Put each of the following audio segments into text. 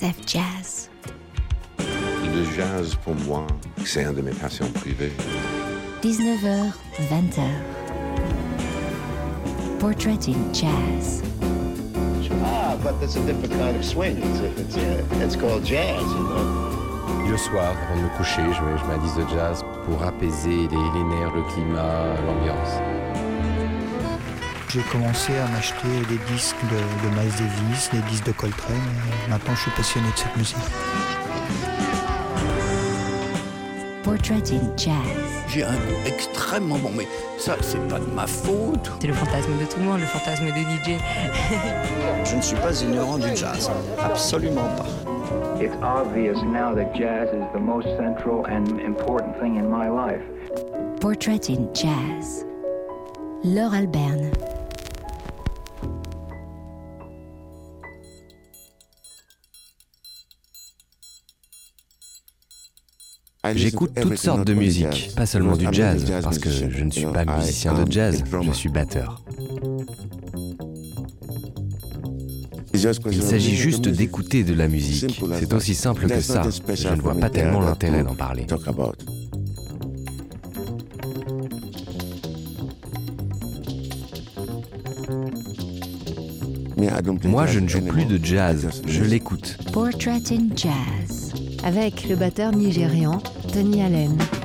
TSF Jazz. Le jazz, pour moi, c'est un de mes passions privées. 19h, 20h. Portrait in Jazz. Ah, but that's a different kind of swing. It's, it's, uh, it's called jazz, you know. Le soir, avant de me coucher, je mets, je mets un disque de jazz pour apaiser les, les nerfs, le climat, l'ambiance. J'ai commencé à m'acheter des disques de, de Miles Davis, des disques de Coltrane. et Maintenant, je suis passionné de cette musique. Portrait in Jazz. J'ai un goût extrêmement bon, mais ça, c'est pas de ma faute. C'est le fantasme de tout le monde, le fantasme de DJ. Je ne suis pas ignorant du jazz, absolument pas. It's obvious now that jazz is the most central and important thing in my life. Portrait in Jazz. Laure Alberne. J'écoute toutes sortes de musique, pas seulement du jazz, parce que je ne suis pas musicien de jazz, je suis batteur. Il s'agit juste d'écouter de la musique. C'est aussi simple que ça. Je ne vois pas tellement l'intérêt d'en parler. Moi, je ne joue plus de jazz, je l'écoute. Portrait in Jazz. Avec le batteur nigérian Tony Allen.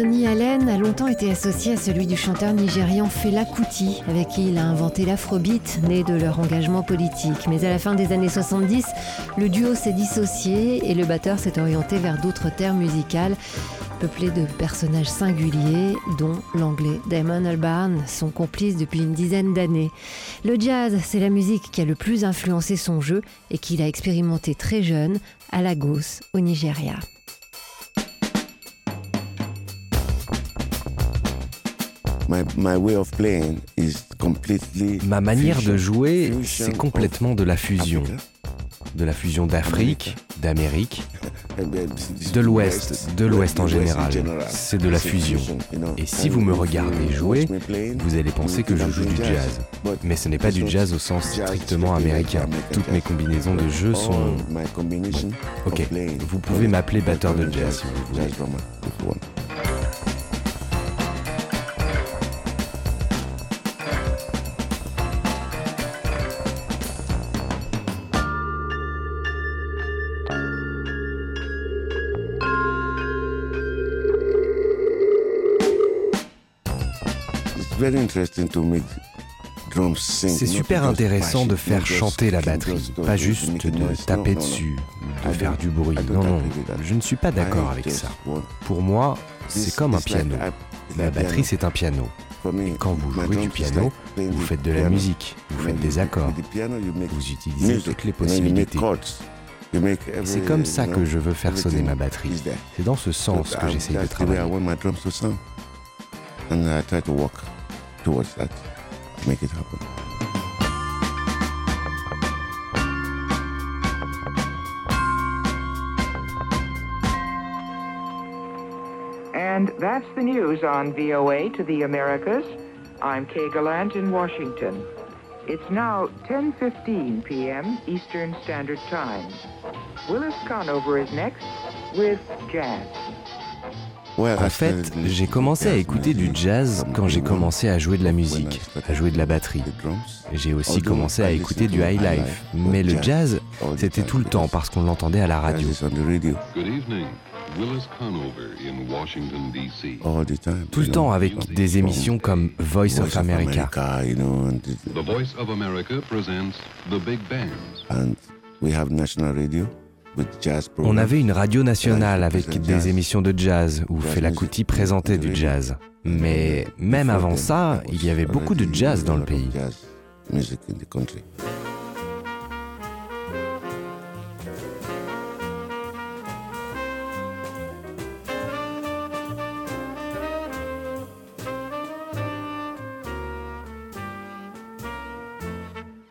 Tony Allen a longtemps été associé à celui du chanteur nigérian Fela Kuti, avec qui il a inventé l'afrobeat, né de leur engagement politique. Mais à la fin des années 70, le duo s'est dissocié et le batteur s'est orienté vers d'autres terres musicales, peuplées de personnages singuliers, dont l'anglais Damon Albarn, son complice depuis une dizaine d'années. Le jazz, c'est la musique qui a le plus influencé son jeu et qu'il a expérimenté très jeune à Lagos, au Nigeria. Ma manière de jouer, c'est complètement de la fusion. De la fusion d'Afrique, d'Amérique, De l'Ouest, de l'Ouest en général. C'est de la fusion. Et si vous me regardez jouer, vous allez penser que je joue du jazz. Mais ce n'est pas du jazz au sens strictement américain. Toutes mes combinaisons de jeux sont... Ok, vous pouvez m'appeler batteur de jazz si vous voulez. C'est super intéressant de faire chanter la batterie, pas juste de taper dessus, de faire du bruit. Non, non, je ne suis pas d'accord avec ça. Pour moi, c'est comme un piano. La batterie, c'est un piano. Et quand vous jouez du piano, vous faites de la musique, vous faites des accords, vous utilisez toutes les possibilités. C'est comme ça que je veux faire sonner ma batterie. C'est dans ce sens que j'essaie de travailler. Towards that to make it happen. And that's the news on VOA to the Americas. I'm Kay Gallant in Washington. It's now 10:15 p.m. Eastern Standard Time. Willis Conover is next with Jazz. En fait, j'ai commencé à écouter du jazz quand j'ai commencé à jouer de la musique, à jouer de la batterie. J'ai aussi commencé à écouter du high life. Mais le jazz, c'était tout le temps parce qu'on l'entendait à la radio. Tout le temps avec des émissions comme Voice of America. And we have national radio. On avait une radio nationale avec des émissions de jazz où Fela Kuti présentait du jazz. Mais même avant ça, il y avait beaucoup de jazz dans le pays.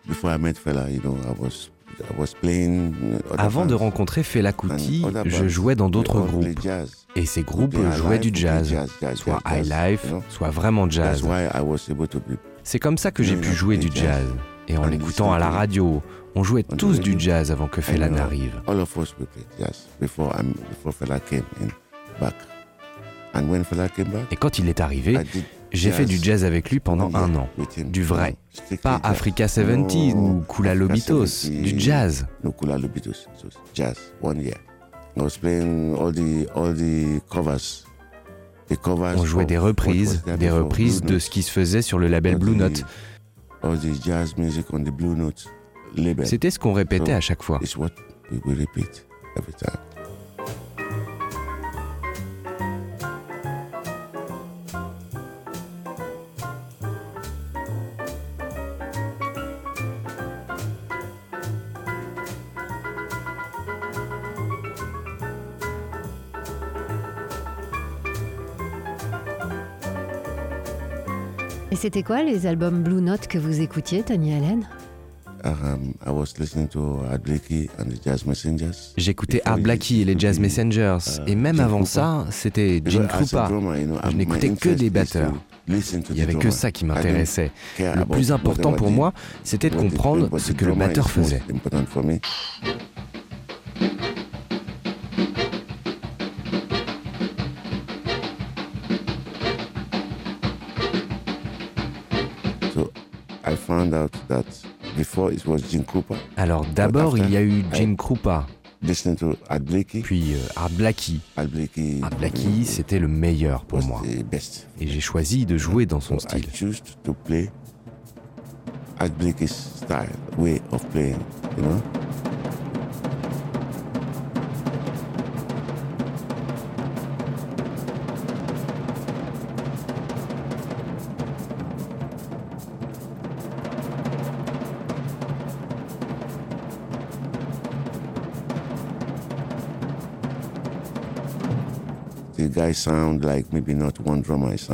Before I met Fela, you know, I was avant de rencontrer Fela Kuti, je jouais dans d'autres groupes. Et ces groupes jouaient du jazz, soit high life, soit vraiment jazz. C'est comme ça que j'ai pu jouer du jazz. Et en l'écoutant à la radio, on jouait tous du jazz avant que Fela n'arrive. Et quand il est arrivé, j'ai fait du jazz avec lui pendant un an. Du vrai. Pas Africa 70 ou Kula Lobitos. Du jazz. On jouait des reprises, des reprises de ce qui se faisait sur le label Blue Note. C'était ce qu'on répétait à chaque fois. C'était quoi les albums Blue Note que vous écoutiez, Tony Allen? J'écoutais Art Blackie et les Jazz Messengers. Uh, et même avant ça, c'était Gene Krupa. Je n'écoutais que des batteurs. Il n'y avait que ça qui m'intéressait. Le plus important pour moi, c'était de comprendre ce que le batteur faisait. Alors d'abord, il y a eu Gene Krupa. Puis euh, Art Blackie. Art Blackie, c'était le meilleur pour moi. Et j'ai choisi de jouer dans son style. Art style, way of playing, you know?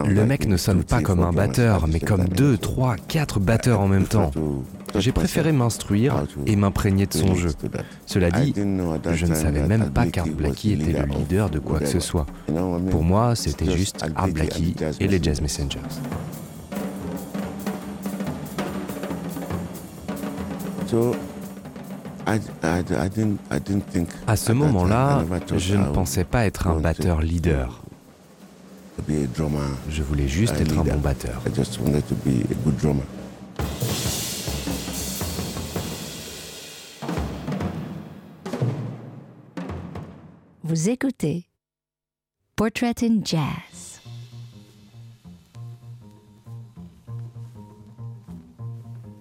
Le mec ne sonne pas comme un batteur, mais comme deux, trois, quatre batteurs en même temps. J'ai préféré m'instruire et m'imprégner de son jeu. Cela dit, je ne savais même pas qu'Art Blackie était le leader de quoi que ce soit. Pour moi, c'était juste Art Blackie et les Jazz Messengers. À ce moment-là, je ne pensais pas être un batteur leader. Je voulais juste être un bon batteur. Vous écoutez Portrait in Jazz.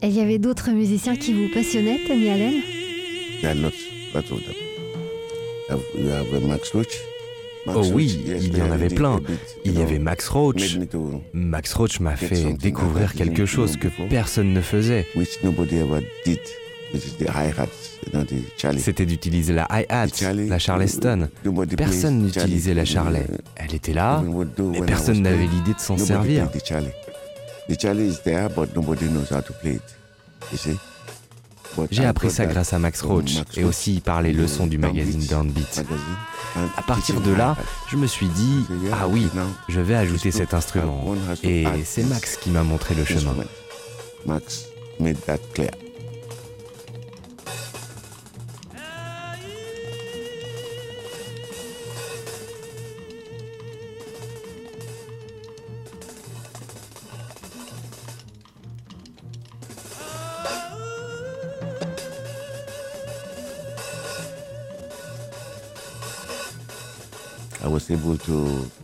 Et il y avait d'autres musiciens qui vous passionnaient, Tony Allen? Oh oui, il y en avait plein. Il y avait Max Roach. Max Roach m'a fait découvrir quelque chose que personne ne faisait. C'était d'utiliser la hi-hat, la charleston. Personne n'utilisait la charlet. Elle était là, mais personne n'avait l'idée de s'en servir. J'ai appris ça grâce à Max Roach et aussi par les leçons du magazine Downbeat. À partir de là, je me suis dit, ah oui, je vais ajouter cet instrument. Et c'est Max qui m'a montré le chemin. Max made that clear.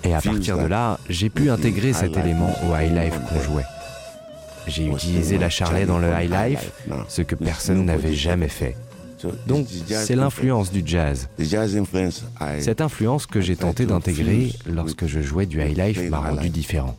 Et à partir de là, j'ai pu intégrer cet élément au high life qu'on jouait. J'ai utilisé la charlet dans le high life, ce que personne n'avait jamais fait. Donc, c'est l'influence du jazz. Cette influence que j'ai tenté d'intégrer lorsque je jouais du high life m'a rendu différent.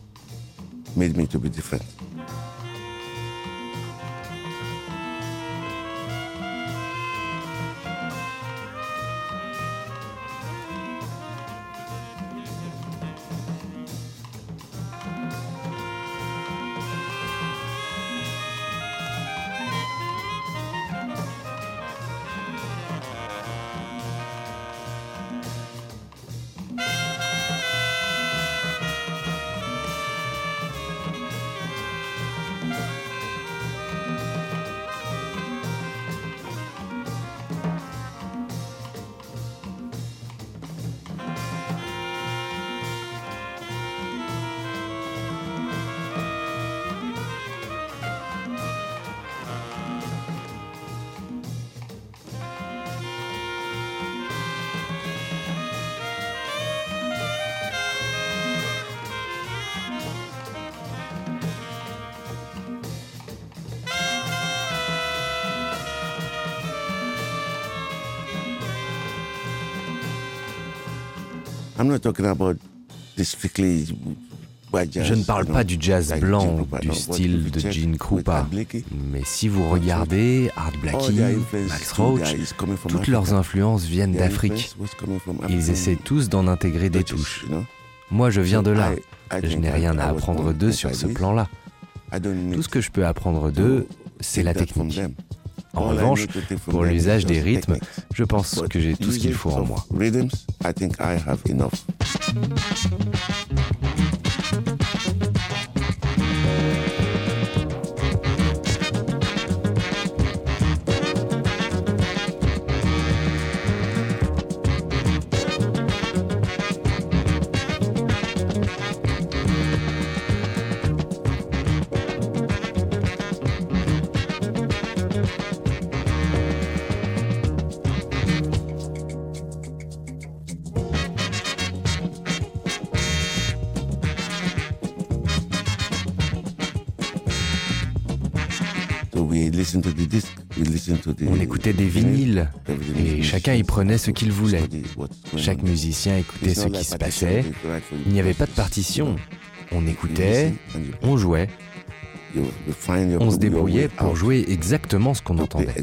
Je ne parle pas du jazz blanc, du style de Gene Krupa, mais si vous regardez Art Blackie, Max Roach, toutes leurs influences viennent d'Afrique. Ils essaient tous d'en intégrer des touches. Moi, je viens de là. Je n'ai rien à apprendre d'eux sur ce plan-là. Tout ce que je peux apprendre d'eux, c'est la technique. En revanche, pour l'usage des rythmes, je pense que j'ai tout ce qu'il faut en moi. On écoutait des vinyles et chacun y prenait ce qu'il voulait. Chaque musicien écoutait ce qui se passait. Il n'y avait pas de partition. On écoutait, on jouait. On se débrouillait pour jouer exactement ce qu'on entendait.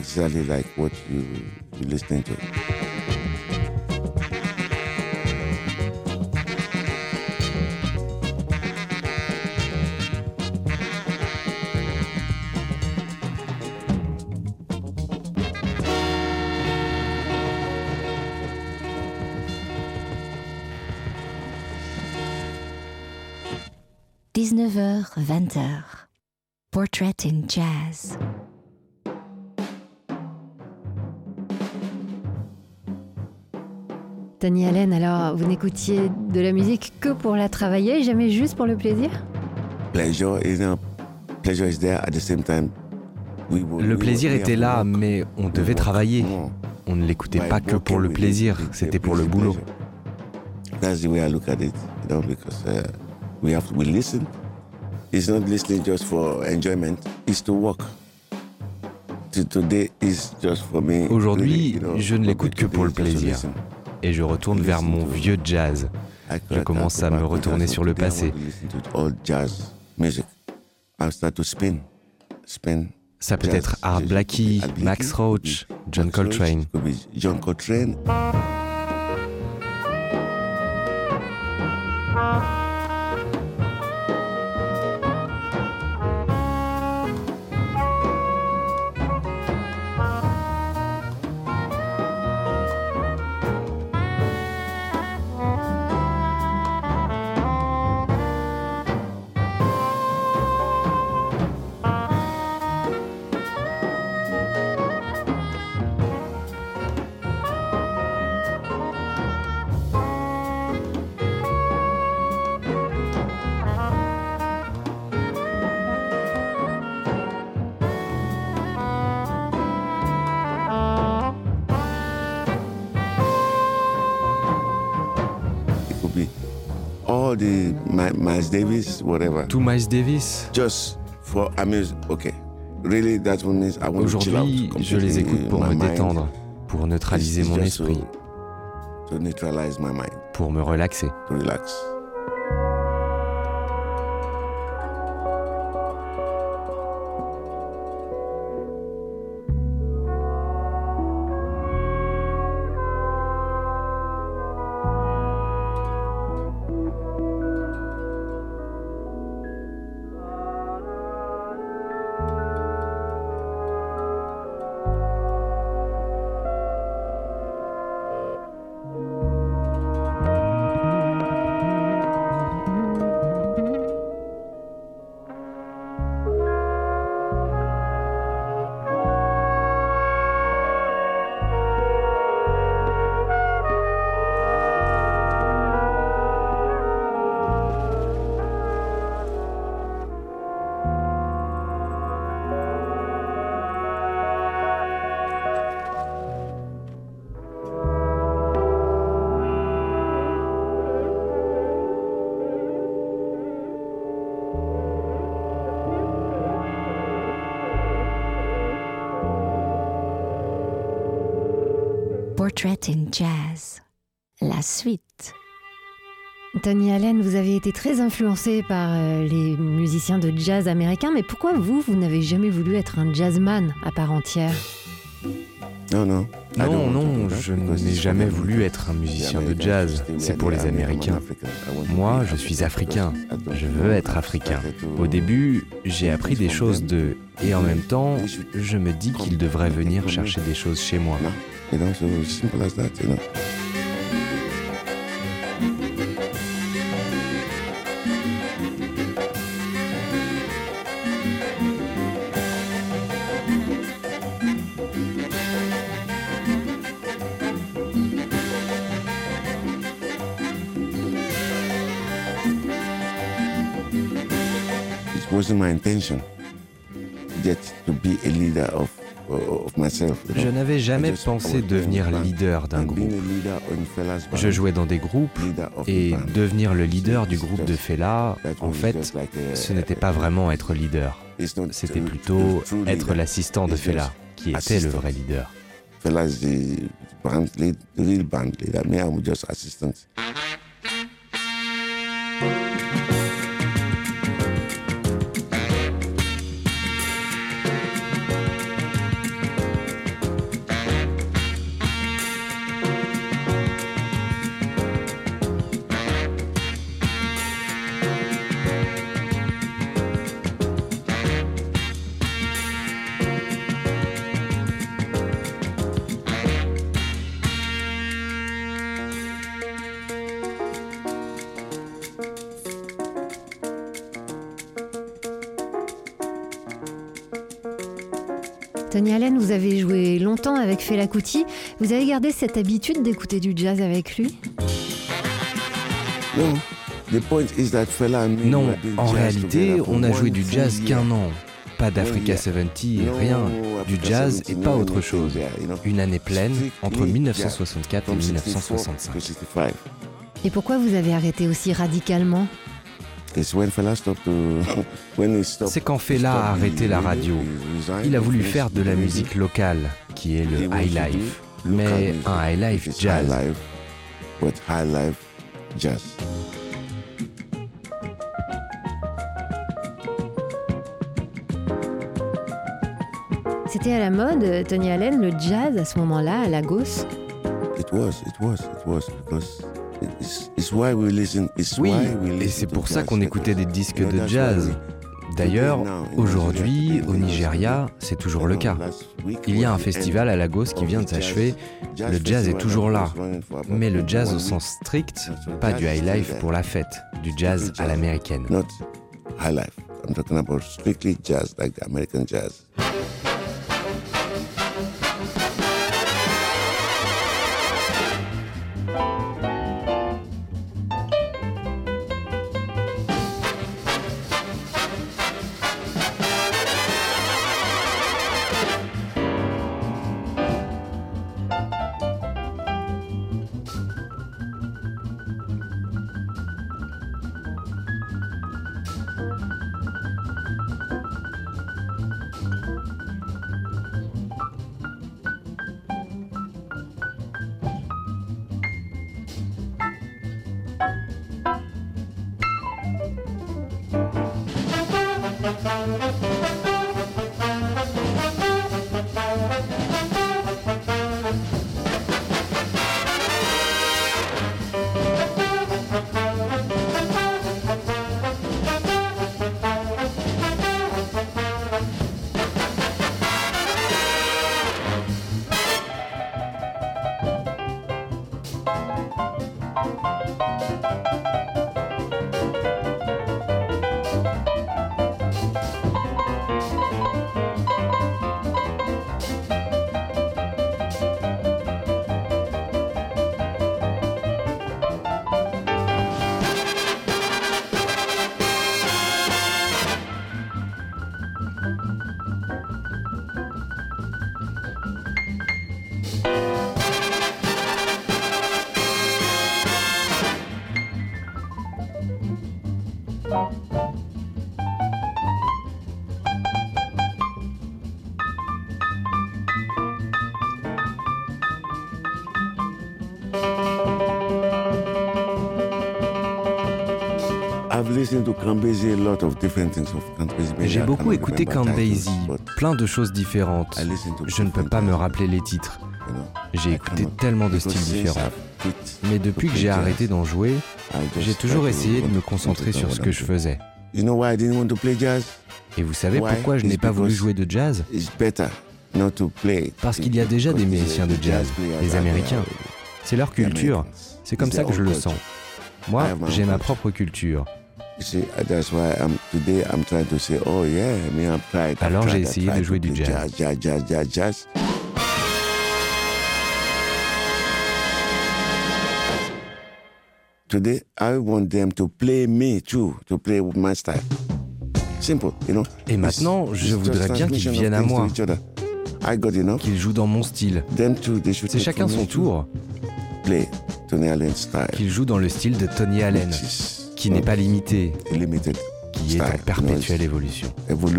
Jazz. Tony Allen, alors vous n'écoutiez de la musique que pour la travailler, jamais juste pour le plaisir? Le plaisir était là, mais on devait travailler. On ne l'écoutait pas que pour le plaisir, c'était pour le boulot. That's the way I look at it, you know, because uh, we have to, we listen. It's not listening just for enjoyment, it's to work. Aujourd'hui, je ne l'écoute que pour le plaisir. Et je retourne vers mon vieux jazz. Je commence à me retourner sur le passé. Ça peut être Art Blackie, Max Roach, John Coltrane. John Coltrane. Miles Davis, whatever. Tout Miles Davis. Just for amuse. Okay. Really, that's what means I want Aujourd'hui, je les écoute pour me détendre, pour neutraliser mon esprit, to, to neutralize my mind, pour me relaxer. To relax. In Jazz. La suite. Tony Allen, vous avez été très influencé par euh, les musiciens de jazz américains, mais pourquoi vous, vous n'avez jamais voulu être un jazzman à part entière? Non, non. Non, non, je n'ai jamais voulu être un musicien de jazz. C'est pour les Américains. Moi, je suis africain. Je veux être africain. Au début, j'ai appris des choses d'eux. Et en même temps, je me dis qu'ils devraient venir chercher des choses chez moi. You know, so simple as that, you know. It wasn't my intention yet to be a leader of je n'avais jamais pensé devenir leader d'un groupe. Je jouais dans des groupes et devenir le leader du groupe de Fela, en fait, ce n'était pas vraiment être leader. C'était plutôt être l'assistant de Fela qui était le vrai leader. Fela is the real band leader. Me, I'm just assistant. Fela Kuti. Vous avez gardé cette habitude d'écouter du jazz avec lui? Non, en réalité, on a joué du jazz qu'un an. Pas d'Africa 70, rien. Du jazz et pas autre chose. Une année pleine entre 1964 et 1965. Et pourquoi vous avez arrêté aussi radicalement? C'est quand Fela a arrêté la radio. Il a voulu faire de la musique locale, qui est le high life, mais un high life jazz. C'était à la mode, Tony Allen, le jazz à ce moment-là, à Lagos oui, et c'est pour ça qu'on écoutait des disques de jazz. D'ailleurs, aujourd'hui, au Nigeria, c'est toujours le cas. Il y a un festival à Lagos qui vient de s'achever. Le jazz est toujours là. Mais le jazz au sens strict, pas du high life pour la fête, du jazz à l'américaine. high life. I'm talking about strictly jazz, like American jazz. J'ai beaucoup écouté Basie, plein de choses différentes. Je ne peux pas me rappeler les titres. J'ai écouté tellement de styles différents. Mais depuis que j'ai arrêté d'en jouer, j'ai toujours essayé de me concentrer sur ce que je faisais. Et vous savez pourquoi je n'ai pas voulu jouer de jazz? Parce qu'il y a déjà des musiciens de jazz, les Américains. C'est leur culture. C'est comme ça que je le sens. Moi, j'ai ma propre culture. Alors j'ai essayé de jouer du jazz. Today, I want them to play me too, to play with my style. Simple, you know? Et maintenant, je voudrais bien qu'ils viennent à moi. Qu'ils jouent dans mon style. C'est chacun son tour. Qu'ils jouent dans le style de Tony Allen qui n'est pas limité, qui est en perpétuelle évolution. Vous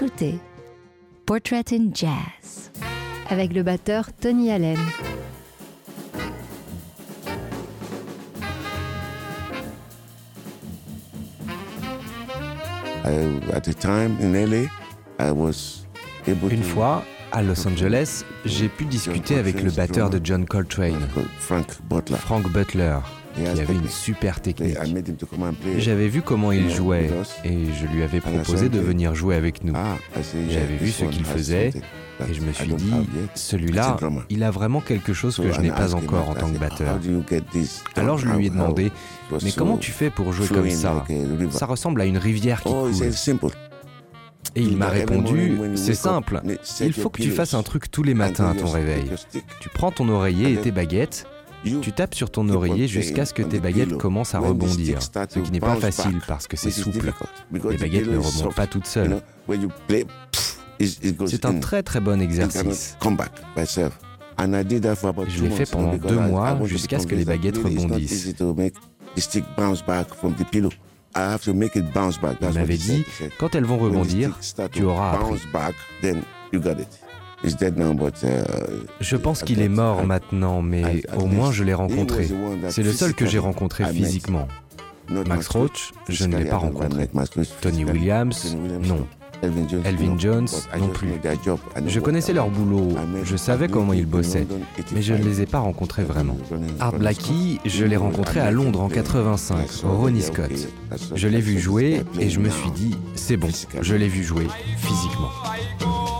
écoutez Portrait in Jazz avec le batteur Tony Allen. Une fois, à Los Angeles, j'ai pu discuter avec le batteur de John Coltrane, Frank Butler, qui avait une super technique. J'avais vu comment il jouait et je lui avais proposé de venir jouer avec nous. Ah, J'avais vu ce qu'il faisait et je me suis dit, celui-là, il a vraiment quelque chose que je n'ai pas encore en tant que batteur. Alors je lui ai demandé, mais comment tu fais pour jouer comme ça? Ça ressemble à une rivière qui Oh, coule. Et il m'a répondu, c'est simple, il faut que tu fasses un truc tous les matins à ton réveil. Tu prends ton oreiller et tes baguettes, tu tapes sur ton oreiller jusqu'à ce que tes baguettes commencent à rebondir, ce qui n'est pas facile parce que c'est souple. Les baguettes ne remontent pas toutes seules. C'est un très très bon exercice. Je l'ai fait pendant deux mois jusqu'à ce que les baguettes rebondissent. Il m'avait dit, quand elles vont rebondir, tu auras appris. Je pense qu'il est mort maintenant, mais au moins je l'ai rencontré. C'est le seul que j'ai rencontré physiquement. Max Roach, je ne l'ai pas rencontré. Tony Williams, non. Elvin Jones non plus. Je connaissais leur boulot, je savais comment ils bossaient, mais je ne les ai pas rencontrés vraiment. Art Blackie, je l'ai rencontré à Londres en 85, Ronnie Scott. Je l'ai vu jouer et je me suis dit, c'est bon, je l'ai vu jouer physiquement. –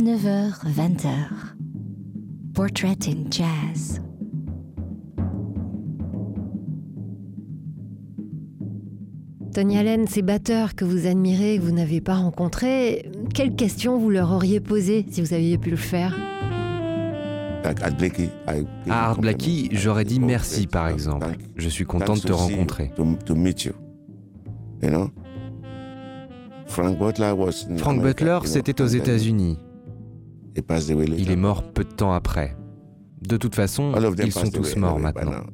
19h-20h. Portrait in Jazz. Tony Allen, ces batteurs que vous admirez, que vous n'avez pas rencontrés, quelles questions vous leur auriez posées si vous aviez pu le faire? À Art Blackie, j'aurais dit merci par exemple. Je suis content de te rencontrer. Frank Butler, c'était aux États-Unis. Il est mort peu de temps après. De toute façon, ils sont tous morts maintenant.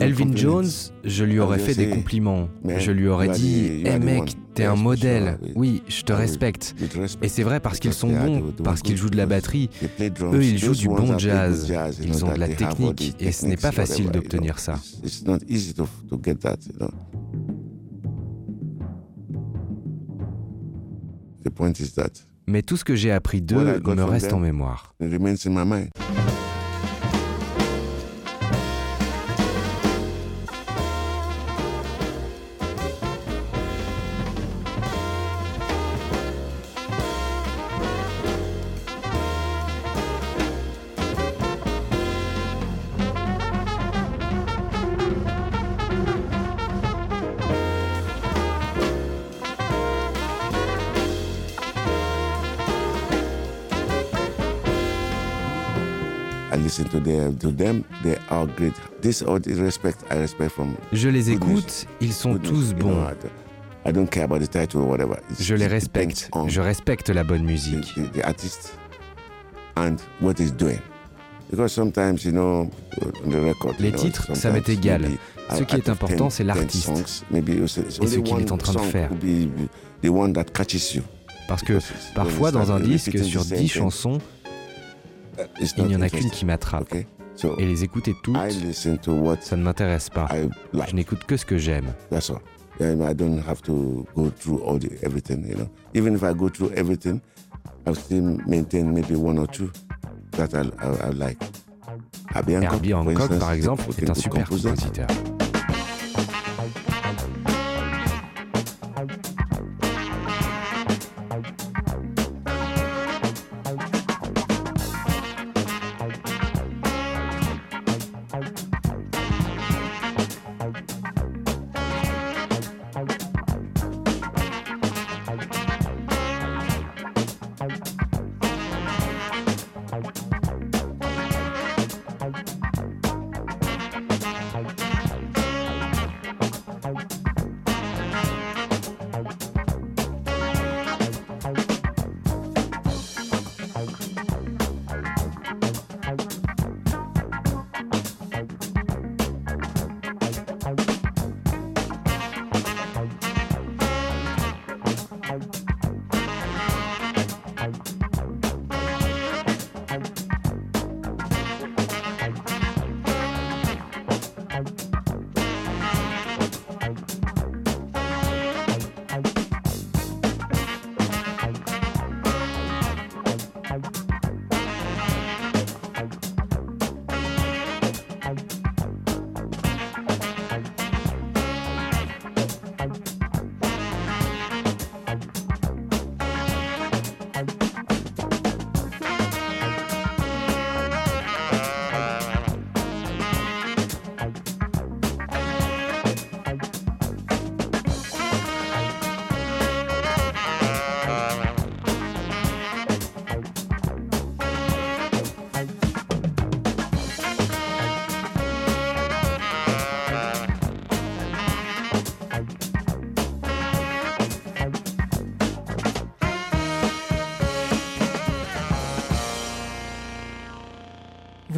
Elvin Jones, je lui aurais fait des compliments. Je lui aurais dit Hé mec, t'es un modèle. Oui, je te respecte. Et c'est vrai parce qu'ils sont bons, parce qu'ils jouent de la batterie. Eux, ils jouent du bon jazz. Ils ont de la technique et ce n'est pas facile d'obtenir ça. Mais tout ce que j'ai appris d'eux me reste en mémoire. Je les écoute, ils sont tous bons. Je les respecte. Je respecte la bonne musique. Les titres, ça m'est égal. Ce qui est important, c'est l'artiste et ce qu'il est en train de faire. Parce que parfois, dans un disque, sur dix chansons, il n'y en a qu'une qui m'attrape. Et les écouter toutes, ça ne m'intéresse pas. Je n'écoute que ce que j'aime. I don't have to go through all the everything, you know. Even if I go through everything, I'll still maintain maybe one or two that I, I, I like. Herbie Hancock, par exemple, est un super compositeur.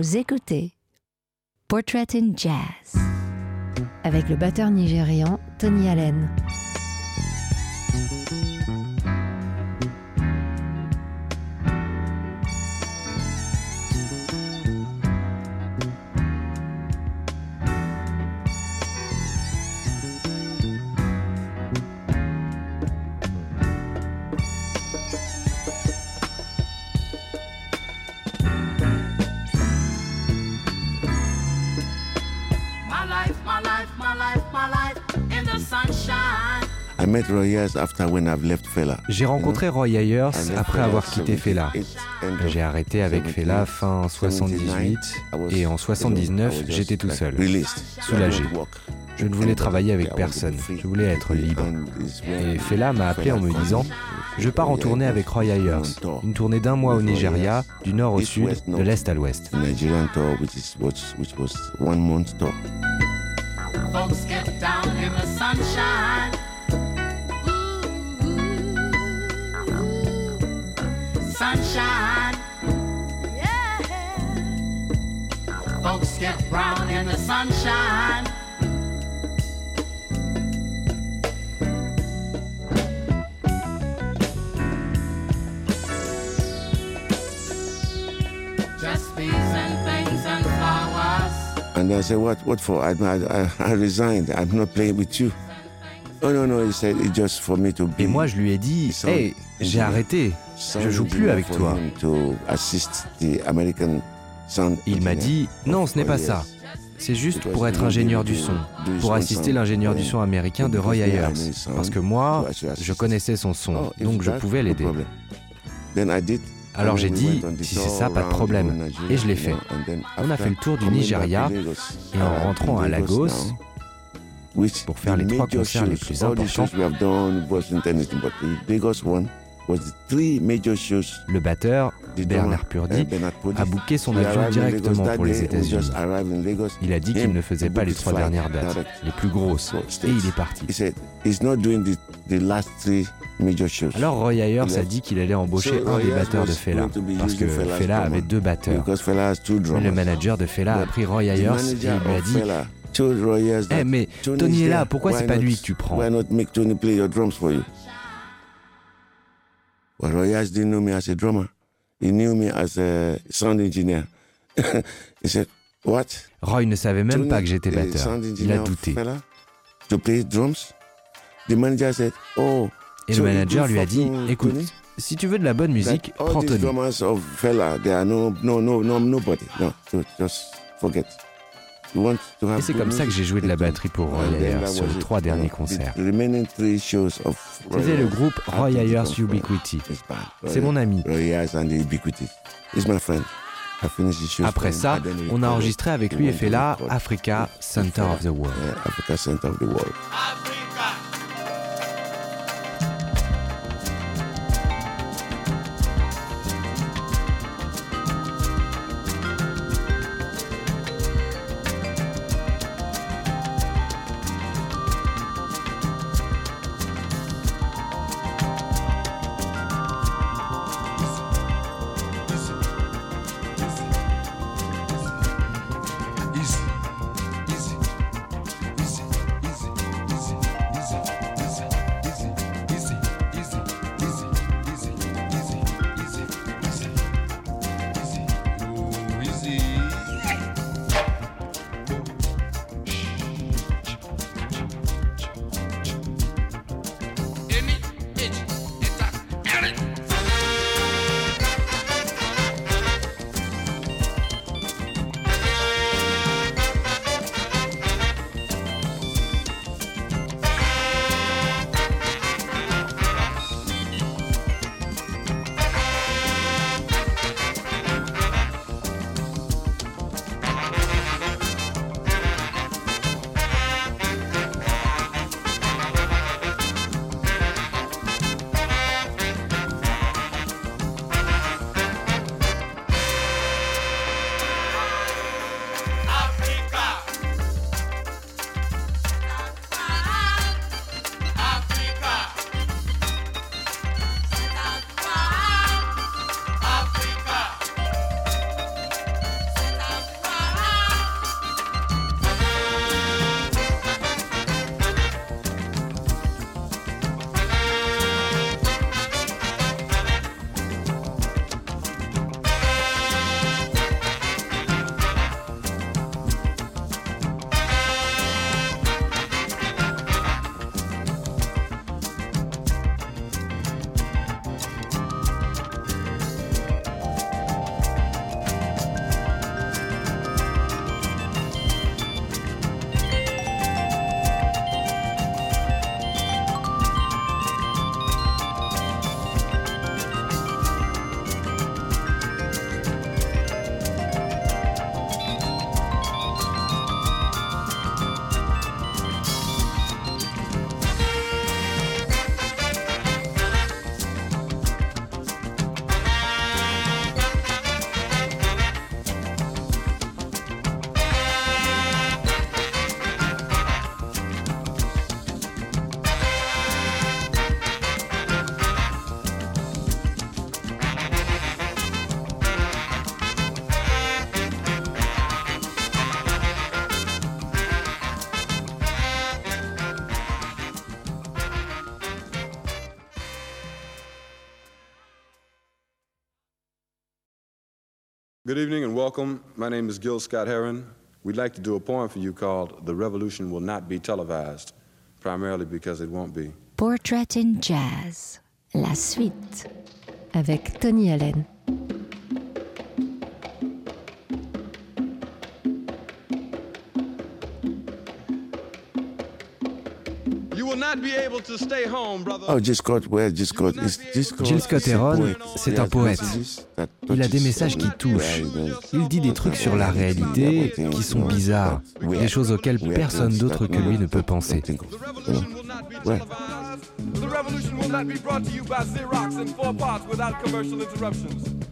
Vous écoutez Portrait in Jazz avec le batteur nigérian Tony Allen. J'ai rencontré Roy Ayers après avoir quitté Fela. J'ai arrêté avec Fela fin 78 et en 79 j'étais tout seul, soulagé. Je ne voulais travailler avec personne, je voulais être libre. Et Fela m'a appelé en me disant Je pars en tournée avec Roy Ayers, une tournée d'un mois au Nigeria, du nord au sud, de l'est à l'ouest. sunshine. Yeah. Folks get brown in the sunshine. Just bees and things and flowers. And I said, what, what for? I, I, I resigned. I'm not playing with you. Oh no, no, he said, it's just for me to be. Et moi, je lui ai dit, hey, j'ai arrêté. Je joue plus avec toi. Il m'a dit Non, ce n'est pas ça. C'est juste pour être ingénieur du son, pour assister l'ingénieur du son américain de Roy Ayers. Parce que moi, je connaissais son son, oh, donc je pouvais l'aider. Alors j'ai dit, si c'est ça, pas de problème. Et je l'ai fait. On a fait le tour du Nigeria et en rentrant à Lagos, pour faire les trois concerts les plus importants, le batteur, Bernard Purdy, a booké son avion directement pour les États-Unis. Il a dit qu'il ne faisait pas les trois dernières dates, les plus grosses, et il est parti. Alors Roy Ayers a dit qu'il allait embaucher un des batteurs de Fela, parce que Fela avait deux batteurs. Le manager de Fela a pris Roy Ayers et il lui a dit Eh mais Tony est là, pourquoi c'est pas lui que tu prends Well, Royas didn't know me as a drummer. He knew me as a sound engineer. he said, What? Roy ne savait même pas que j'étais batteur. Il a douté. To play drums? The manager said, Oh. Et le manager lui a dit, écoute, si tu veux de la bonne musique, prends Tony. drummers of fella, there are no, no, no, no, nobody. No, just forget. Et c'est comme ça que j'ai joué de la batterie pour Roy Ayers sur les trois derniers concerts. C'était le groupe Roy Ayers Ubiquity. C'est mon ami. Après ça, on a enregistré avec lui et fait là Africa Center of the World. Good evening and welcome. My name is Gil Scott Heron. We'd like to do a poem for you called The Revolution Will Not Be Televised, primarily because it won't be. Portrait in Jazz, la suite. Avec Tony Allen. Oh, Jill Scott, well, Jill Scott, Jill Scott Heron, c'est un poète. Il a des messages qui touchent. Il dit des trucs sur la réalité qui sont bizarres, des choses auxquelles personne d'autre que lui ne peut penser. Ouais. The revolution will not be brought to you by Xerox in four parts without commercial interruptions.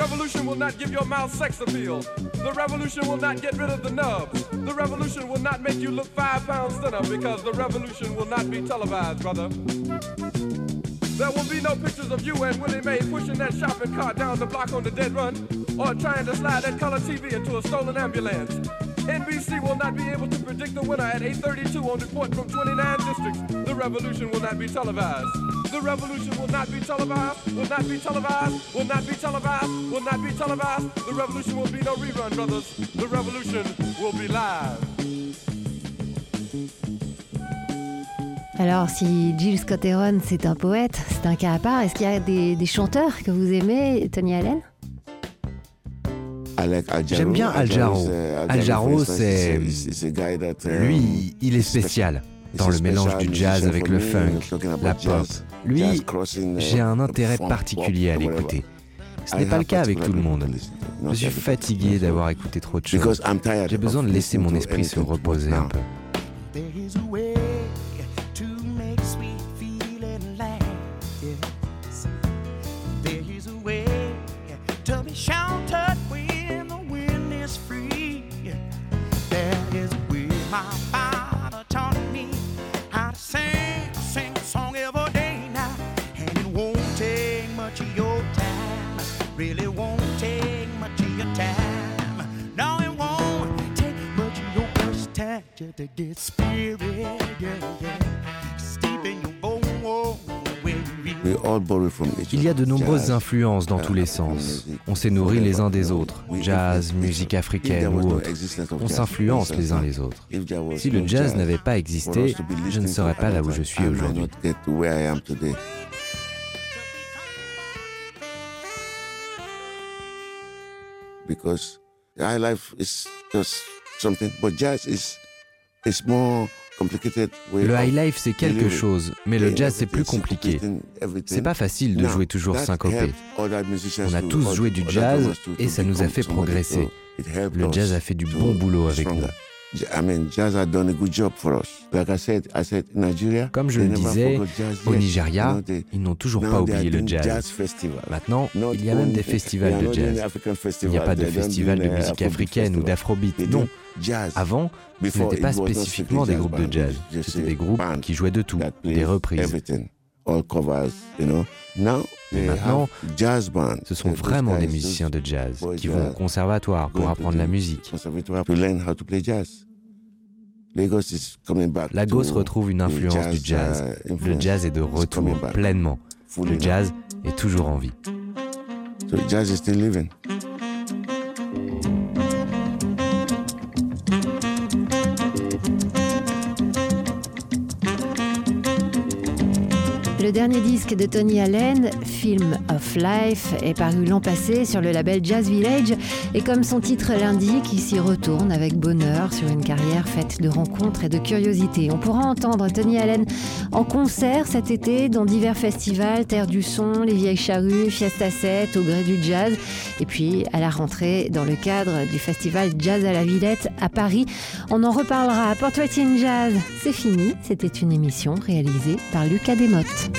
Revolution will not give your mouth sex appeal. The revolution will not get rid of the nubs. The revolution will not make you look five pounds thinner because the revolution will not be televised, brother. There will be no pictures of you and Willie Mae pushing that shopping cart down the block on the dead run or trying to slide that color TV into a stolen ambulance. NBC will not be able to predict the winner at 8.32 on report from 29 districts. The revolution will not be televised. The revolution will not be televised, will not be televised, will not be televised, will not be televised. The revolution will be no rerun, brothers. The revolution will be live. Alors, si Jill Scott Heron, c'est un poète, c'est un cas à part, est-ce qu'il y a des, des chanteurs que vous aimez, Tony Allen? J'aime bien Al Jarreau. Al Jarreau, c'est. Lui, il est spécial dans le mélange du jazz avec le funk, la pop. Lui, j'ai un intérêt particulier à l'écouter. Ce n'est pas le cas avec tout le monde. Je suis fatigué d'avoir écouté trop de choses. J'ai besoin de laisser mon esprit se reposer un peu. Il y a de nombreuses influences dans tous les sens. On s'est nourris les uns des autres, jazz, musique africaine ou autre. On s'influence les uns les autres. Si le jazz n'avait pas existé, je ne serais pas là où je suis aujourd'hui. Because high life is just something, but jazz is, le high life, c'est quelque chose, mais le jazz, c'est plus compliqué. C'est pas facile de jouer toujours syncopé. On a tous joué du jazz et ça nous a fait progresser. Le jazz a fait du bon boulot avec nous. Comme je le disais, au Nigeria, ils n'ont toujours pas oublié le jazz. Maintenant, il y a même des festivals de jazz. Il n'y a pas de festival de musique africaine ou d'afrobeat, non. Avant, ce n'était pas spécifiquement des groupes de jazz, c'était des groupes qui jouaient de tout, des reprises. Mais maintenant, ce sont vraiment des musiciens de jazz qui vont au conservatoire pour apprendre la musique. Lagos retrouve une influence du jazz. Le jazz est de retour pleinement. Le jazz est toujours en vie. Le dernier disque de Tony Allen, Film of Life, est paru l'an passé sur le label Jazz Village et comme son titre l'indique, il s'y retourne avec bonheur sur une carrière faite de rencontres et de curiosités. On pourra entendre Tony Allen en concert cet été dans divers festivals, Terre du Son, Les Vieilles Charrues, Fiesta 7, au gré du jazz et puis à la rentrée dans le cadre du festival Jazz à la Villette à Paris. On en reparlera. Portrait in Jazz, c'est fini. C'était une émission réalisée par Lucas Desmottes.